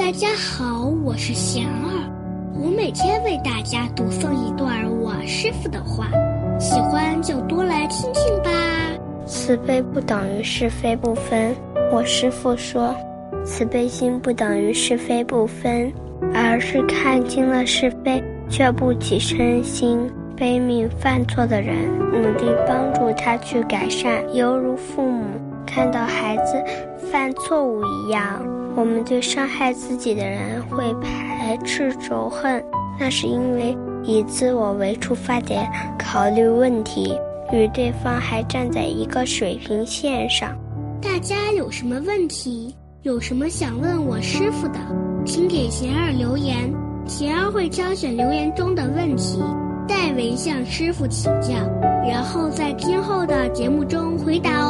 大家好，我是贤儿，我每天为大家读诵一段我师傅的话，喜欢就多来听听吧。慈悲不等于是非不分。我师傅说，慈悲心不等于是非不分，而是看清了是非却不起嗔心。悲悯犯错的人，努力帮助他去改善，犹如父母看到孩子犯错误一样。我们对伤害自己的人会排斥仇恨，那是因为以自我为出发点考虑问题，与对方还站在一个水平线上。大家有什么问题，有什么想问我师傅的，请给贤儿留言，贤儿会挑选留言中的问题，代为向师傅请教，然后在今后的节目中回答哦。